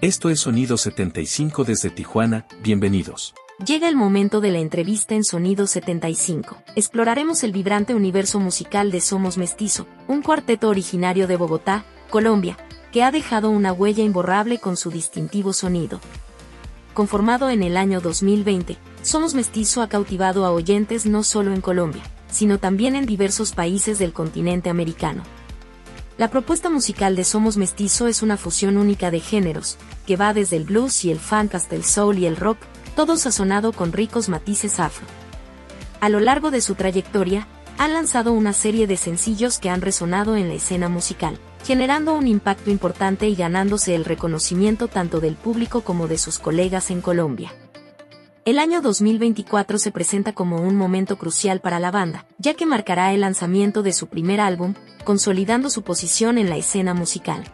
Esto es Sonido 75 desde Tijuana, bienvenidos. Llega el momento de la entrevista en Sonido 75. Exploraremos el vibrante universo musical de Somos Mestizo, un cuarteto originario de Bogotá, Colombia, que ha dejado una huella imborrable con su distintivo sonido. Conformado en el año 2020, Somos Mestizo ha cautivado a oyentes no solo en Colombia, sino también en diversos países del continente americano. La propuesta musical de Somos Mestizo es una fusión única de géneros, que va desde el blues y el funk hasta el soul y el rock, todo sazonado con ricos matices afro. A lo largo de su trayectoria, han lanzado una serie de sencillos que han resonado en la escena musical, generando un impacto importante y ganándose el reconocimiento tanto del público como de sus colegas en Colombia. El año 2024 se presenta como un momento crucial para la banda, ya que marcará el lanzamiento de su primer álbum, consolidando su posición en la escena musical.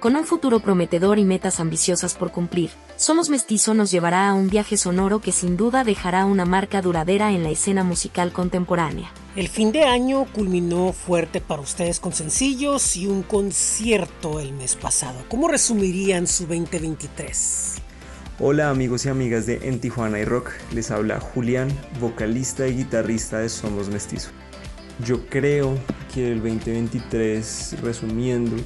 Con un futuro prometedor y metas ambiciosas por cumplir, Somos Mestizo nos llevará a un viaje sonoro que sin duda dejará una marca duradera en la escena musical contemporánea. El fin de año culminó fuerte para ustedes con sencillos y un concierto el mes pasado. ¿Cómo resumirían su 2023? Hola amigos y amigas de En Tijuana y Rock, les habla Julián, vocalista y guitarrista de Somos Mestizo. Yo creo que el 2023, resumiendo,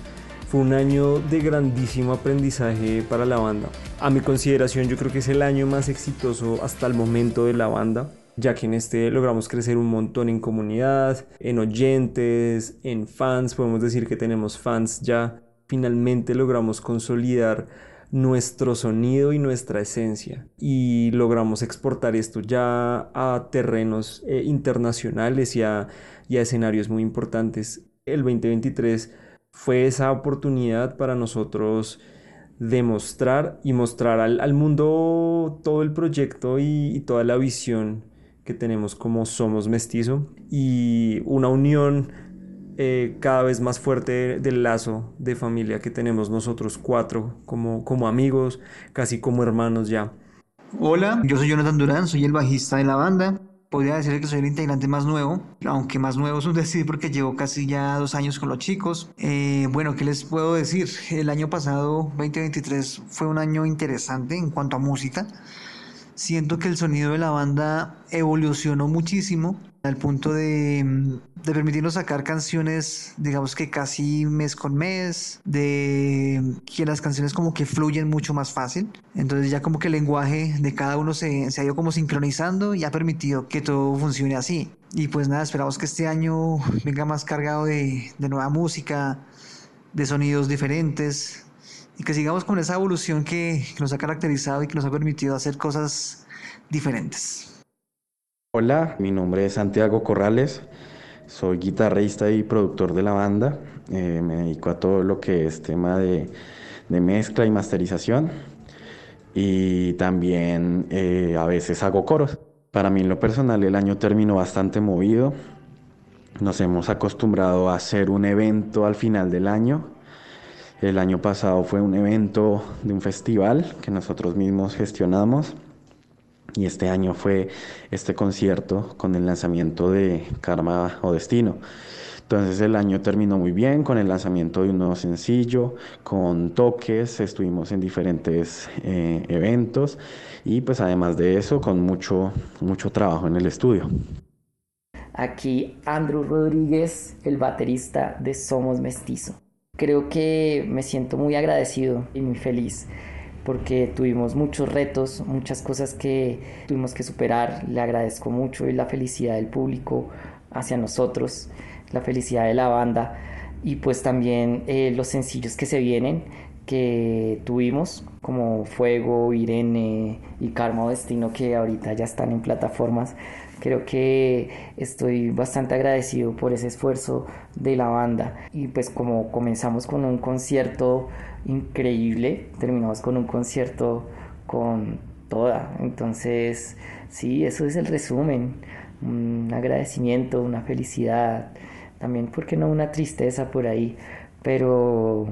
fue un año de grandísimo aprendizaje para la banda. A mi consideración yo creo que es el año más exitoso hasta el momento de la banda, ya que en este logramos crecer un montón en comunidad, en oyentes, en fans, podemos decir que tenemos fans ya. Finalmente logramos consolidar nuestro sonido y nuestra esencia y logramos exportar esto ya a terrenos eh, internacionales y a, escenarios muy importantes. El 2023 fue esa oportunidad para nosotros demostrar y mostrar al, mundo todo el proyecto y, toda la visión que tenemos como somos mestizo y una unión eh, cada vez más fuerte del lazo de familia que tenemos nosotros cuatro como, como amigos, casi como hermanos ya. Hola, yo soy Jonathan Durán, soy el bajista de la banda. Podría decir que soy el integrante más nuevo, aunque más nuevo es un decir porque llevo casi ya dos años con los chicos. Eh, bueno, ¿qué les puedo decir? El año pasado, 2023, fue un año interesante en cuanto a música. Siento que el sonido de la banda evolucionó muchísimo al punto de, de, permitirnos sacar canciones, digamos que casi mes con mes, de que las canciones como que fluyen mucho más fácil. Entonces ya como que el lenguaje de cada uno se, se ha ido como sincronizando y ha permitido que todo funcione así. Y pues nada, esperamos que este año venga más cargado de, de nueva música, de sonidos diferentes, y que sigamos con esa evolución que, nos ha caracterizado y que nos ha permitido hacer cosas diferentes. Hola, mi nombre es Santiago Corrales, soy guitarrista y productor de la banda, eh, me dedico a todo lo que es tema de, mezcla y masterización y también eh, a veces hago coros. Para mí en lo personal el año terminó bastante movido, nos hemos acostumbrado a hacer un evento al final del año el año pasado fue un evento de un festival que nosotros mismos gestionamos y este año fue este concierto con el lanzamiento de Karma o Destino. Entonces el año terminó muy bien con el lanzamiento de un nuevo sencillo, con toques, estuvimos en diferentes eh, eventos y pues además de eso con mucho, mucho trabajo en el estudio. Aquí Andrew Rodríguez, el baterista de Somos Mestizo. Creo que me siento muy agradecido y muy feliz porque tuvimos muchos retos, muchas cosas que tuvimos que superar. Le agradezco mucho la felicidad del público hacia nosotros, la felicidad de la banda y pues también eh, los sencillos que se vienen que tuvimos como Fuego, Irene y Karma o Destino que ahorita ya están en plataformas Creo que estoy bastante agradecido por ese esfuerzo de la banda y pues como comenzamos con un concierto increíble, terminamos con un concierto con toda. Entonces, sí, eso es el resumen. Un agradecimiento, una felicidad, también, porque no una tristeza por ahí? Pero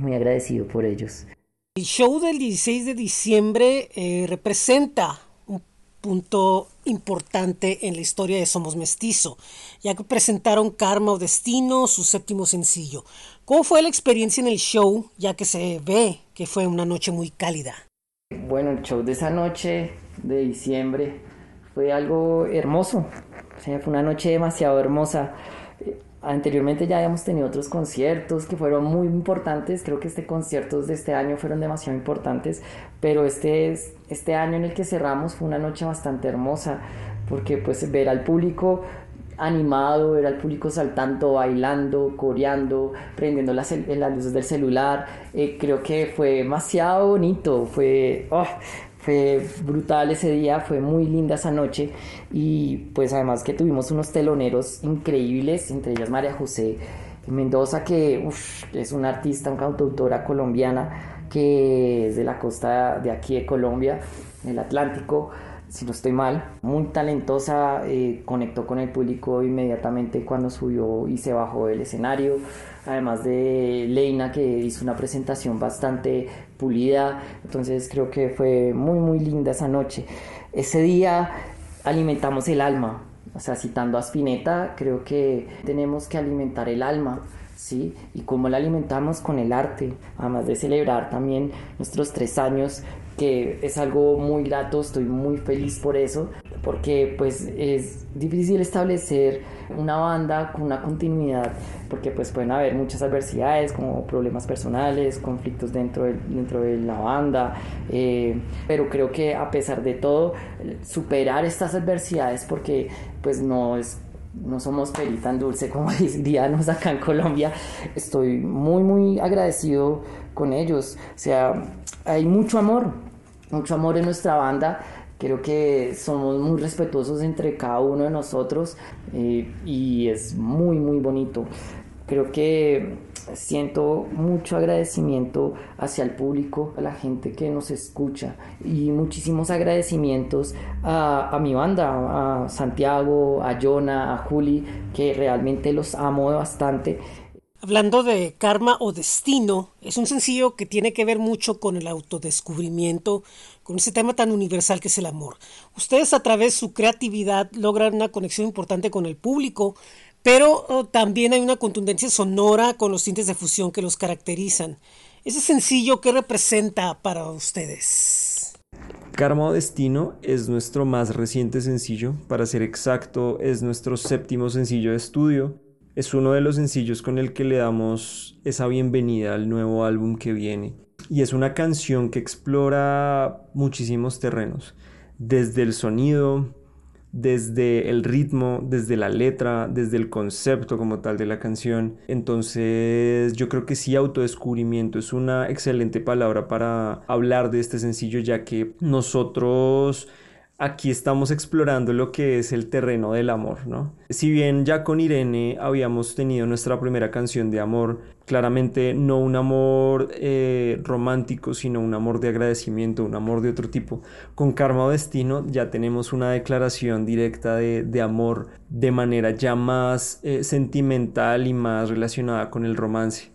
muy agradecido por ellos. El show del 16 de diciembre eh, representa punto importante en la historia de Somos Mestizo, ya que presentaron Karma o Destino, su séptimo sencillo. ¿Cómo fue la experiencia en el show, ya que se ve que fue una noche muy cálida? Bueno, el show de esa noche de diciembre fue algo hermoso. O sea, fue una noche demasiado hermosa. Anteriormente ya habíamos tenido otros conciertos que fueron muy importantes, creo que este conciertos de este año fueron demasiado importantes, pero este, este año en el que cerramos fue una noche bastante hermosa, porque pues ver al público animado, ver al público saltando, bailando, coreando, prendiendo las, las luces del celular, eh, creo que fue demasiado bonito, fue... Oh, fue brutal ese día, fue muy linda esa noche y pues además que tuvimos unos teloneros increíbles, entre ellas María José Mendoza, que es una artista, una cantautora colombiana que es de la costa de aquí de Colombia, del Atlántico, si no estoy mal, muy talentosa, eh, conectó con el público inmediatamente cuando subió y se bajó del escenario además de Leina que hizo una presentación bastante pulida, entonces creo que fue muy muy linda esa noche. Ese día alimentamos el alma, o sea, citando a Spinetta, creo que tenemos que alimentar el alma. ¿Sí? Y cómo la alimentamos con el arte, además de celebrar también nuestros tres años que es algo muy grato, estoy muy feliz por eso, porque pues es difícil establecer una banda con una continuidad, porque pues pueden haber muchas adversidades como problemas personales, conflictos dentro de, dentro de la banda, eh, pero creo que a pesar de todo, superar estas adversidades, porque pues no es no somos peli tan dulce como diríamos acá en Colombia. Estoy muy, muy agradecido con ellos. O sea, hay mucho amor mucho amor en nuestra banda. Creo que somos muy respetuosos entre cada uno de nosotros eh, y es muy, muy bonito. Creo que siento mucho agradecimiento hacia el público, a la gente que nos escucha y muchísimos agradecimientos a, a, mi banda, a Santiago, a Jonah, a Juli, que realmente los amo bastante Hablando de karma o destino, es un sencillo que tiene que ver mucho con el autodescubrimiento, con ese tema tan universal que es el amor. Ustedes a través de su creatividad logran una conexión importante con el público, pero oh, también hay una contundencia sonora con los tintes de fusión que los caracterizan. Ese sencillo, ¿qué representa para ustedes? Karma o Destino es nuestro más reciente sencillo, para ser exacto es nuestro séptimo sencillo de estudio es uno de los sencillos con el que le damos esa bienvenida al nuevo álbum que viene. Y es una canción que explora muchísimos terrenos, desde el sonido, desde el ritmo, desde la letra, desde el concepto como tal de la canción. Entonces yo creo que sí, autodescubrimiento es una excelente palabra para hablar de este sencillo, ya que nosotros aquí estamos explorando lo que es el terreno del amor, ¿no? Si bien ya con Irene habíamos tenido nuestra primera canción de amor, claramente no un amor eh, romántico, sino un amor de agradecimiento, un amor de otro tipo. Con Karma o Destino ya tenemos una declaración directa de, amor de manera ya más eh, sentimental y más relacionada con el romance.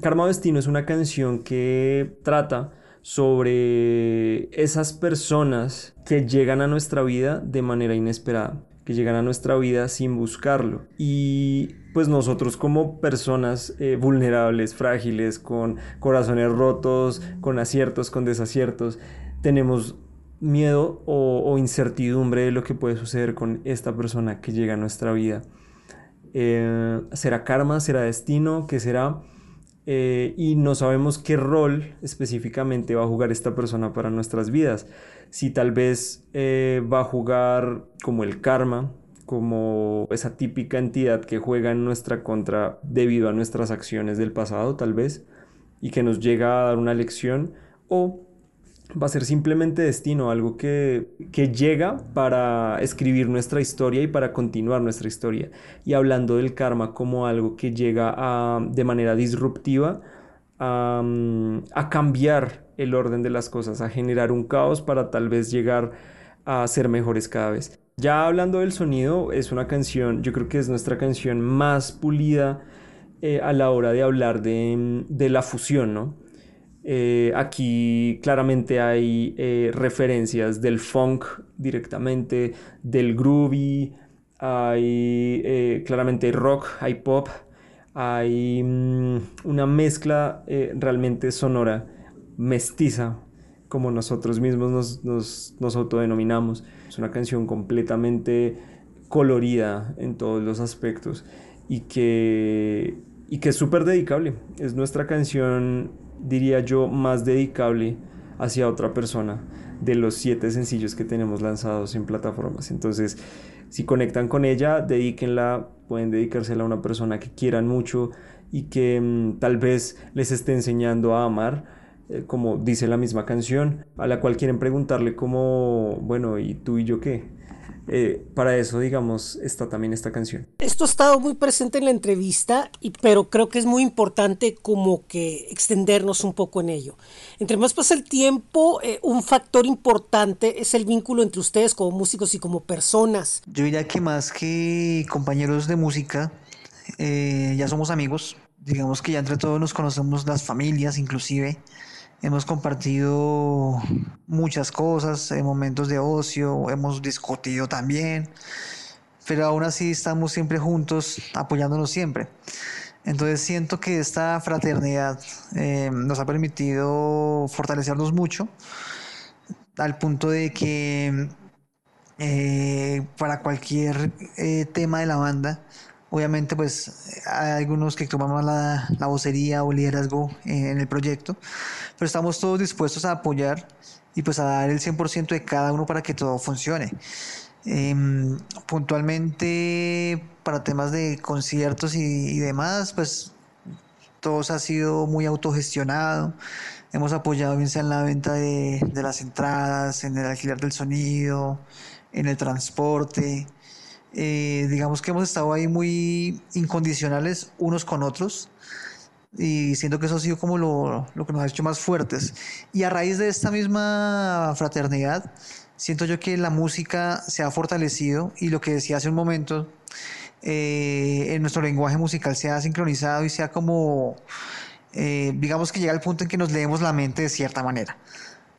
Karma o Destino es una canción que trata sobre esas personas que llegan a nuestra vida de manera inesperada, que llegan a nuestra vida sin buscarlo. Y pues nosotros como personas eh, vulnerables, frágiles, con corazones rotos, con aciertos, con desaciertos, tenemos miedo o, incertidumbre de lo que puede suceder con esta persona que llega a nuestra vida. Eh, ¿Será karma? ¿Será destino? ¿Qué será? Eh, y no sabemos qué rol específicamente va a jugar esta persona para nuestras vidas. Si tal vez eh, va a jugar como el karma, como esa típica entidad que juega en nuestra contra debido a nuestras acciones del pasado, tal vez, y que nos llega a dar una lección, o va a ser simplemente destino, algo que, que, llega para escribir nuestra historia y para continuar nuestra historia. Y hablando del karma como algo que llega a, de manera disruptiva a, a cambiar el orden de las cosas, a generar un caos para tal vez llegar a ser mejores cada vez. Ya hablando del sonido, es una canción, yo creo que es nuestra canción más pulida eh, a la hora de hablar de, de la fusión, ¿no? Eh, aquí claramente hay eh, referencias del funk directamente, del groovy, hay eh, claramente rock, hay pop, hay mm, una mezcla eh, realmente sonora, mestiza, como nosotros mismos nos, nos, nos autodenominamos. Es una canción completamente colorida en todos los aspectos y que, y que es súper dedicable. Es nuestra canción, diría yo, más dedicable hacia otra persona de los siete sencillos que tenemos lanzados en plataformas. Entonces, si conectan con ella, dedíquenla, pueden dedicársela a una persona que quieran mucho y que mm, tal vez les esté enseñando a amar, eh, como dice la misma canción, a la cual quieren preguntarle como, bueno, ¿y tú y yo qué? Eh, para eso, digamos, está también esta canción. Esto ha estado muy presente en la entrevista, y, pero creo que es muy importante como que extendernos un poco en ello. Entre más pasa el tiempo, eh, un factor importante es el vínculo entre ustedes como músicos y como personas. Yo diría que más que compañeros de música, eh, ya somos amigos. Digamos que ya entre todos nos conocemos las familias, inclusive. Hemos compartido muchas cosas en momentos de ocio, hemos discutido también, pero aún así estamos siempre juntos, apoyándonos siempre. Entonces siento que esta fraternidad eh, nos ha permitido fortalecernos mucho, al punto de que eh, para cualquier eh, tema de la banda, Obviamente, pues hay algunos que toman más la, la vocería o liderazgo en el proyecto, pero estamos todos dispuestos a apoyar y pues a dar el 100% de cada uno para que todo funcione. Em, puntualmente, para temas de conciertos y, demás, pues todo ha sido muy autogestionado. Hemos apoyado bien sea en la venta de, de las entradas, en el alquiler del sonido, en el transporte. Eh, digamos que hemos estado ahí muy incondicionales unos con otros y siento que eso ha sido como lo, lo, que nos ha hecho más fuertes. Y a raíz de esta misma fraternidad, siento yo que la música se ha fortalecido y lo que decía hace un momento, eh, en nuestro lenguaje musical se ha sincronizado y se ha como, eh, digamos que llega al punto en que nos leemos la mente de cierta manera.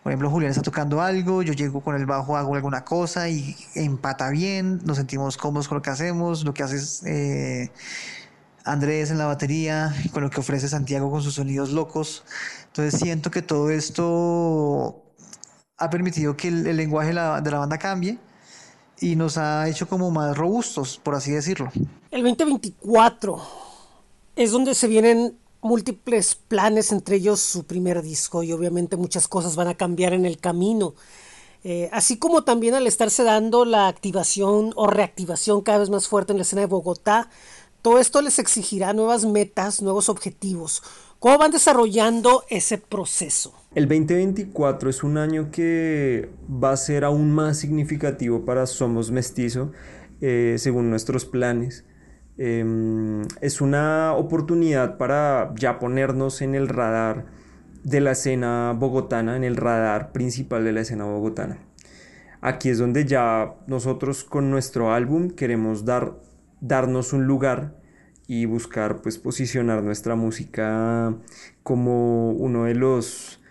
Por ejemplo, Julián está tocando algo, yo llego con el bajo, hago alguna cosa y empata bien, nos sentimos cómodos con lo que hacemos, lo que hace eh, Andrés en la batería, con lo que ofrece Santiago con sus sonidos locos. Entonces siento que todo esto ha permitido que el, lenguaje de la, de la banda cambie y nos ha hecho como más robustos, por así decirlo. El 2024 es donde se vienen múltiples planes, entre ellos su primer disco, y obviamente muchas cosas van a cambiar en el camino. Eh, así como también al estarse dando la activación o reactivación cada vez más fuerte en la escena de Bogotá, todo esto les exigirá nuevas metas, nuevos objetivos. ¿Cómo van desarrollando ese proceso? El 2024 es un año que va a ser aún más significativo para Somos Mestizo, eh, según nuestros planes. Em, es una oportunidad para ya ponernos en el radar de la escena bogotana, en el radar principal de la escena bogotana. Aquí es donde ya nosotros con nuestro álbum queremos dar, darnos un lugar y buscar pues posicionar nuestra música como uno de los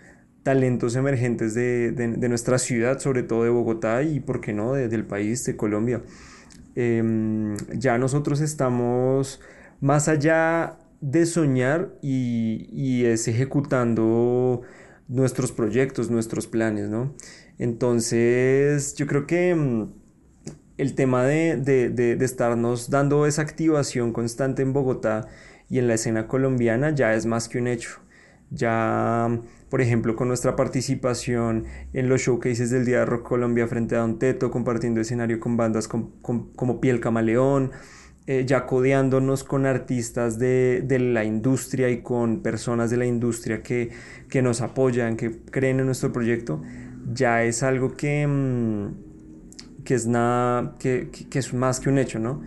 talentos emergentes de, nuestra ciudad, sobre todo de Bogotá y, por qué no, del país, de Colombia. Em, ya nosotros estamos más allá de soñar y, es ejecutando nuestros proyectos, nuestros planes, ¿no? Entonces, yo creo que em, el tema de, de, estarnos dando esa activación constante en Bogotá y en la escena colombiana ya es más que un hecho. Ya por ejemplo, con nuestra participación en los showcases del Día de Rock Colombia frente a Don Teto, compartiendo escenario con bandas como Piel Camaleón, eh, ya codeándonos con artistas de, la industria y con personas de la industria que, nos apoyan, que creen en nuestro proyecto, ya es algo que, mm, que es nada, que, que es más que un hecho, ¿no?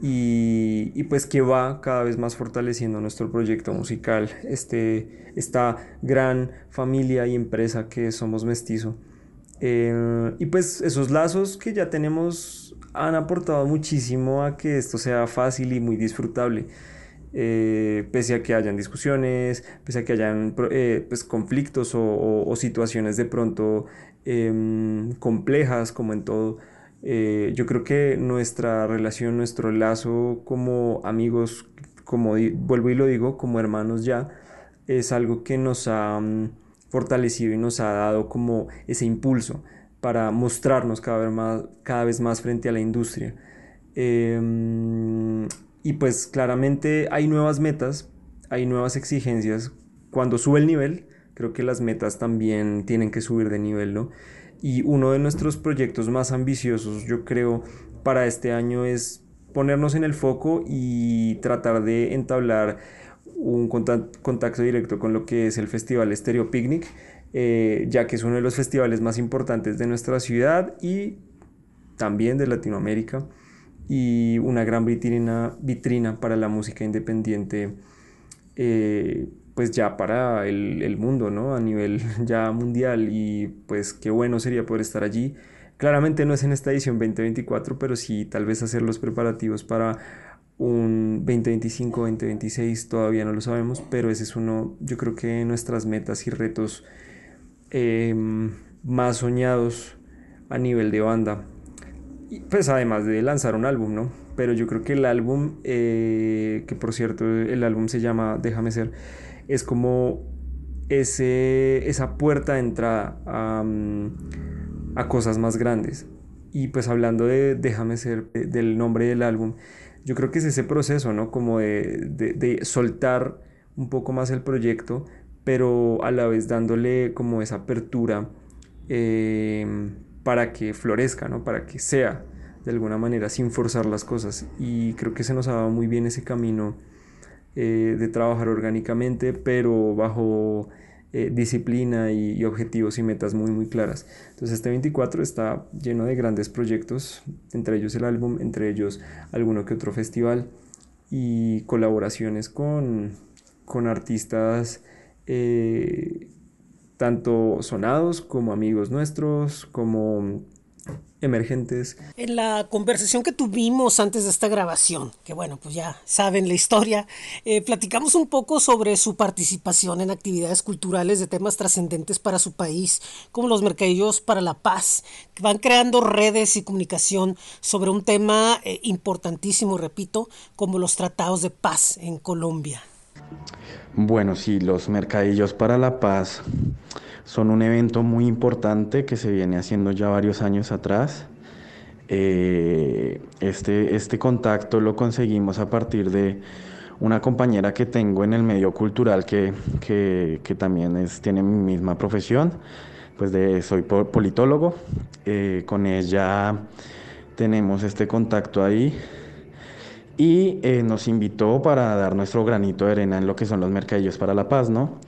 y, pues que va cada vez más fortaleciendo nuestro proyecto musical, este, esta gran familia y empresa que somos mestizo. Eh, y pues esos lazos que ya tenemos han aportado muchísimo a que esto sea fácil y muy disfrutable. Eh, pese a que hayan discusiones, pese a que hayan eh, pues, conflictos o, situaciones de pronto em, complejas como en todo, yo creo que nuestra relación, nuestro lazo como amigos, como vuelvo y lo digo, como hermanos ya, es algo que nos ha mm, fortalecido y nos ha dado como ese impulso para mostrarnos cada vez más, cada vez más frente a la industria. Em, y pues claramente hay nuevas metas, hay nuevas exigencias. Cuando sube el nivel, creo que las metas también tienen que subir de nivel. Y uno de nuestros proyectos más ambiciosos, yo creo, para este año es ponernos en el foco y tratar de entablar un contacto directo con lo que es el Festival Stereo Picnic, eh, ya que es uno de los festivales más importantes de nuestra ciudad y también de Latinoamérica y una gran vitrina, vitrina para la música independiente, eh, pues ya para el, el, mundo, ¿no? A nivel ya mundial y pues qué bueno sería poder estar allí. Claramente no es en esta edición 2024, pero sí tal vez hacer los preparativos para un 2025, 2026, todavía no lo sabemos, pero ese es uno, yo creo que nuestras metas y retos em, más soñados a nivel de banda. Y pues además de lanzar un álbum, ¿no? Pero yo creo que el álbum, eh, que por cierto el álbum se llama Déjame ser, es como ese, esa puerta de entrada a, a cosas más grandes. Y pues hablando de Déjame ser, del nombre del álbum, yo creo que es ese proceso, ¿no? Como de, soltar un poco más el proyecto, pero a la vez dándole como esa apertura em, para que florezca, ¿no? Para que sea de alguna manera sin forzar las cosas. Y creo que se nos ha dado muy bien ese camino eh, de trabajar orgánicamente, pero bajo eh, disciplina y, objetivos y metas muy muy claras. Entonces este 24 está lleno de grandes proyectos, entre ellos el álbum, entre ellos alguno que otro festival y colaboraciones con, con artistas eh, tanto sonados como amigos nuestros, como emergentes. En la conversación que tuvimos antes de esta grabación, que bueno, pues ya saben la historia, eh, platicamos un poco sobre su participación en actividades culturales de temas trascendentes para su país, como los mercadillos para la paz, que van creando redes y comunicación sobre un tema eh, importantísimo, repito, como los tratados de paz en Colombia. Bueno, sí, los mercadillos para la paz son un evento muy importante que se viene haciendo ya varios años atrás. Eh, este, este contacto lo conseguimos a partir de una compañera que tengo en el medio cultural que, también es, tiene mi misma profesión, pues de, soy politólogo. Eh, con ella tenemos este contacto ahí y eh, nos invitó para dar nuestro granito de arena en lo que son los mercadillos para la paz, ¿no?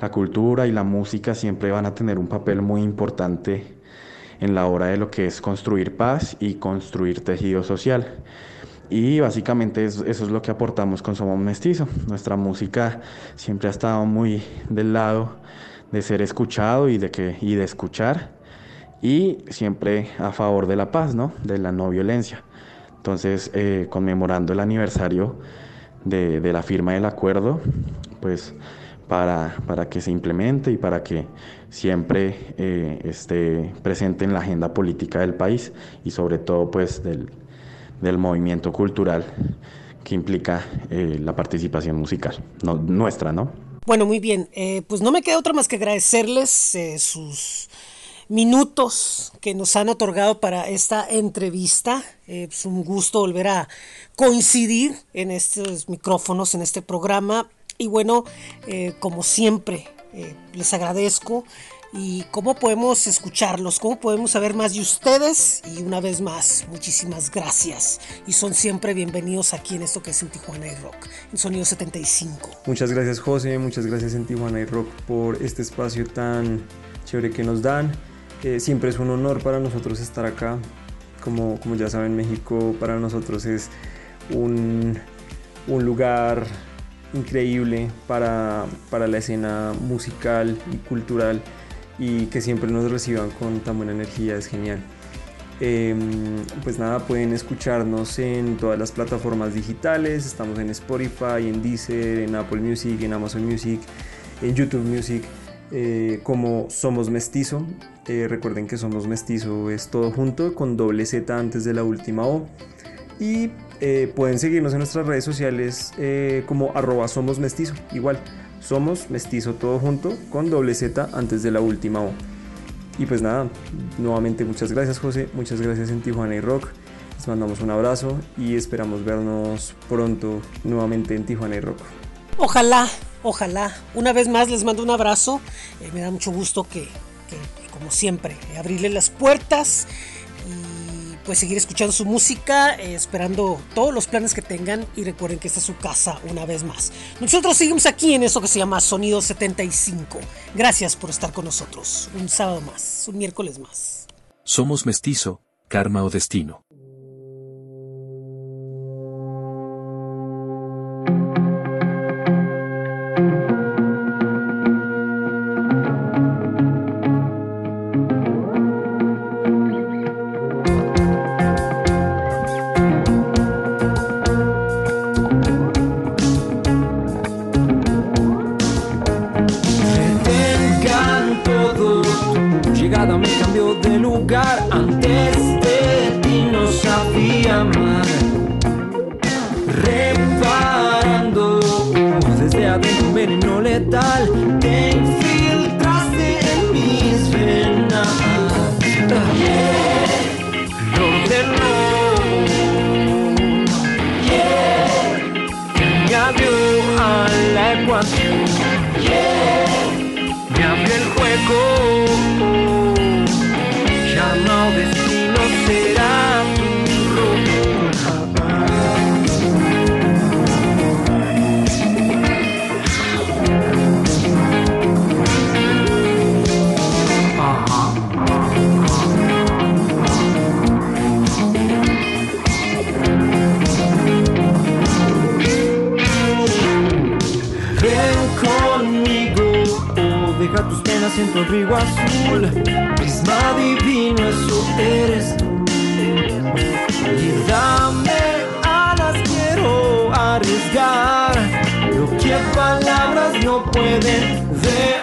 La cultura y la música siempre van a tener un papel muy importante en la hora de lo que es construir paz y construir tejido social. Y básicamente eso, es lo que aportamos con Somos Mestizo. Nuestra música siempre ha estado muy del lado de ser escuchado y de, que, y de escuchar y siempre a favor de la paz, ¿no? de la no violencia. Entonces, eh, conmemorando el aniversario de, de la firma del acuerdo, pues para, para que se implemente y para que siempre eh, esté presente en la agenda política del país y sobre todo pues del, del movimiento cultural que implica eh, la participación musical, nuestra, ¿no? Bueno, muy bien, eh, pues no me queda otra más que agradecerles sus minutos que nos han otorgado para esta entrevista. es un gusto volver a coincidir en estos micrófonos, en este programa. Y bueno, eh, como siempre, eh, les agradezco. ¿Y cómo podemos escucharlos? ¿Cómo podemos saber más de ustedes? Y una vez más, muchísimas gracias. Y son siempre bienvenidos aquí en esto que es en Tijuana y Rock, en Sonido 75. Muchas gracias José, muchas gracias en Tijuana y Rock por este espacio tan chévere que nos dan. Eh, siempre es un honor para nosotros estar acá. Como, como ya saben, México para nosotros es un, un lugar increíble para, la escena musical y cultural y que siempre nos reciban con tan buena energía, es genial. Em, pues nada, pueden escucharnos en todas las plataformas digitales, estamos en Spotify, en Deezer, en Apple Music, en Amazon Music, en YouTube Music, eh, como Somos Mestizo. Eh, recuerden que Somos Mestizo es todo junto con doble Z antes de la última O. Y eh, pueden seguirnos en nuestras redes sociales eh, como arroba somos mestizo. Igual, somos mestizo todo junto con doble Z antes de la última O. Y pues nada, nuevamente muchas gracias José, muchas gracias en Tijuana y Rock. Les mandamos un abrazo y esperamos vernos pronto nuevamente en Tijuana y Rock. Ojalá, ojalá. Una vez más les mando un abrazo. Eh, me da mucho gusto que, que como siempre, abrirle las puertas pues seguir escuchando su música, eh, esperando todos los planes que tengan y recuerden que esta es su casa una vez más. Nosotros seguimos aquí en eso que se llama Sonido 75. Gracias por estar con nosotros. Un sábado más, un miércoles más. Somos mestizo, karma o destino. love you, I like Me abrió el juego, ya no siento vivo azul, prisma divino, eso eres tú. Y dame alas, quiero arriesgar lo que palabras no pueden ver.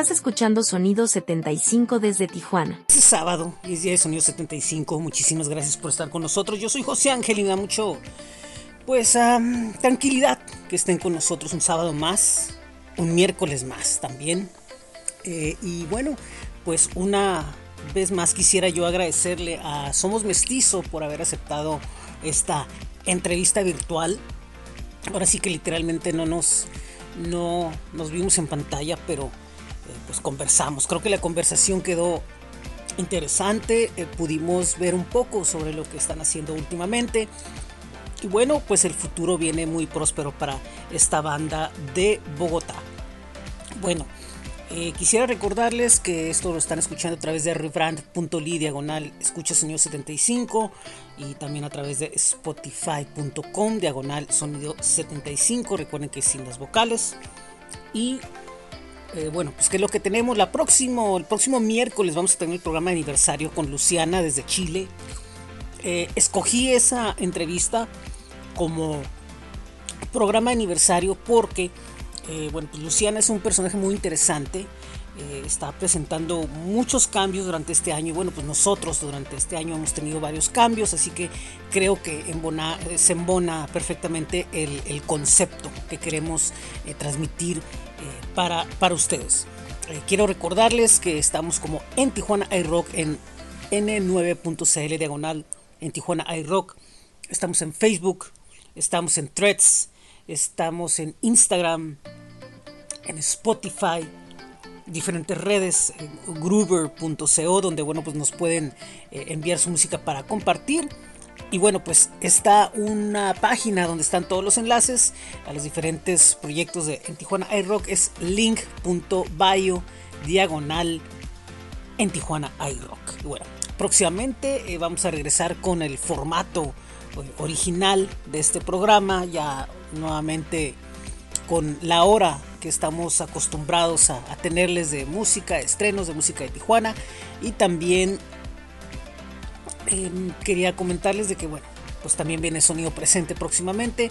Estás escuchando Sonido 75 desde Tijuana. Es sábado y es día de Sonido 75. Muchísimas gracias por estar con nosotros. Yo soy José Ángel y me da mucho, pues, tranquilidad que estén con nosotros un sábado más, un miércoles más también. Eh, y bueno, pues una vez más quisiera yo agradecerle a Somos Mestizo por haber aceptado esta entrevista virtual. Ahora sí que literalmente no nos, no nos vimos en pantalla, pero pues conversamos. Creo que la conversación quedó interesante. Eh, pudimos ver un poco sobre lo que están haciendo últimamente. Y bueno, pues el futuro viene muy próspero para esta banda de Bogotá. Bueno, eh, quisiera recordarles que esto lo están escuchando a través de rebrand.ly diagonal escucha sonido 75 y también a través de spotify.com diagonal sonido 75. Recuerden que sin las vocales. Y eh, bueno, pues que es lo que tenemos. La próximo, el próximo miércoles vamos a tener el programa de aniversario con Luciana desde Chile. Eh, escogí esa entrevista como programa de aniversario porque eh, bueno, pues Luciana es un personaje muy interesante. Eh, está presentando muchos cambios durante este año y bueno, pues nosotros durante este año hemos tenido varios cambios, así que creo que eh, se embona perfectamente el, concepto que queremos transmitir para, para ustedes. quiero recordarles que estamos como en Tijuana iRock en n9.cl diagonal en Tijuana iRock. Estamos en Facebook, estamos en Threads, estamos en Instagram, en Spotify, diferentes redes, groover.co, donde bueno, pues nos pueden eh, enviar su música para compartir. Y bueno, pues está una página donde están todos los enlaces a los diferentes proyectos de en Tijuana iRock. Es link.bio diagonal en Tijuana iRock. Y bueno, próximamente eh, vamos a regresar con el formato original de este programa, ya nuevamente con la hora que estamos acostumbrados a, tenerles de música, estrenos de música de Tijuana. Y también em, quería comentarles de que, bueno, pues también viene Sonido Presente próximamente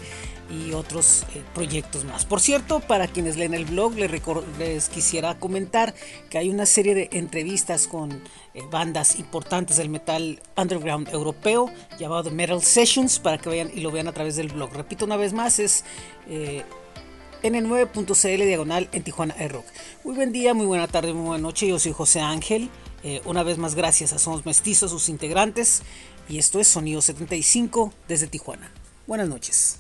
y otros eh, proyectos más. Por cierto, para quienes leen el blog, les, quisiera comentar que hay una serie de entrevistas con eh, bandas importantes del metal underground europeo llamado Metal Sessions para que vayan y lo vean a través del blog. Repito una vez más, es eh, n9.cl diagonal en Tijuana Rock. Muy buen día, muy buena tarde, muy buena noche. Yo soy José Ángel. Eh, una vez más, gracias a Somos Mestizos, sus integrantes. Y esto es Sonido 75 desde Tijuana. Buenas noches.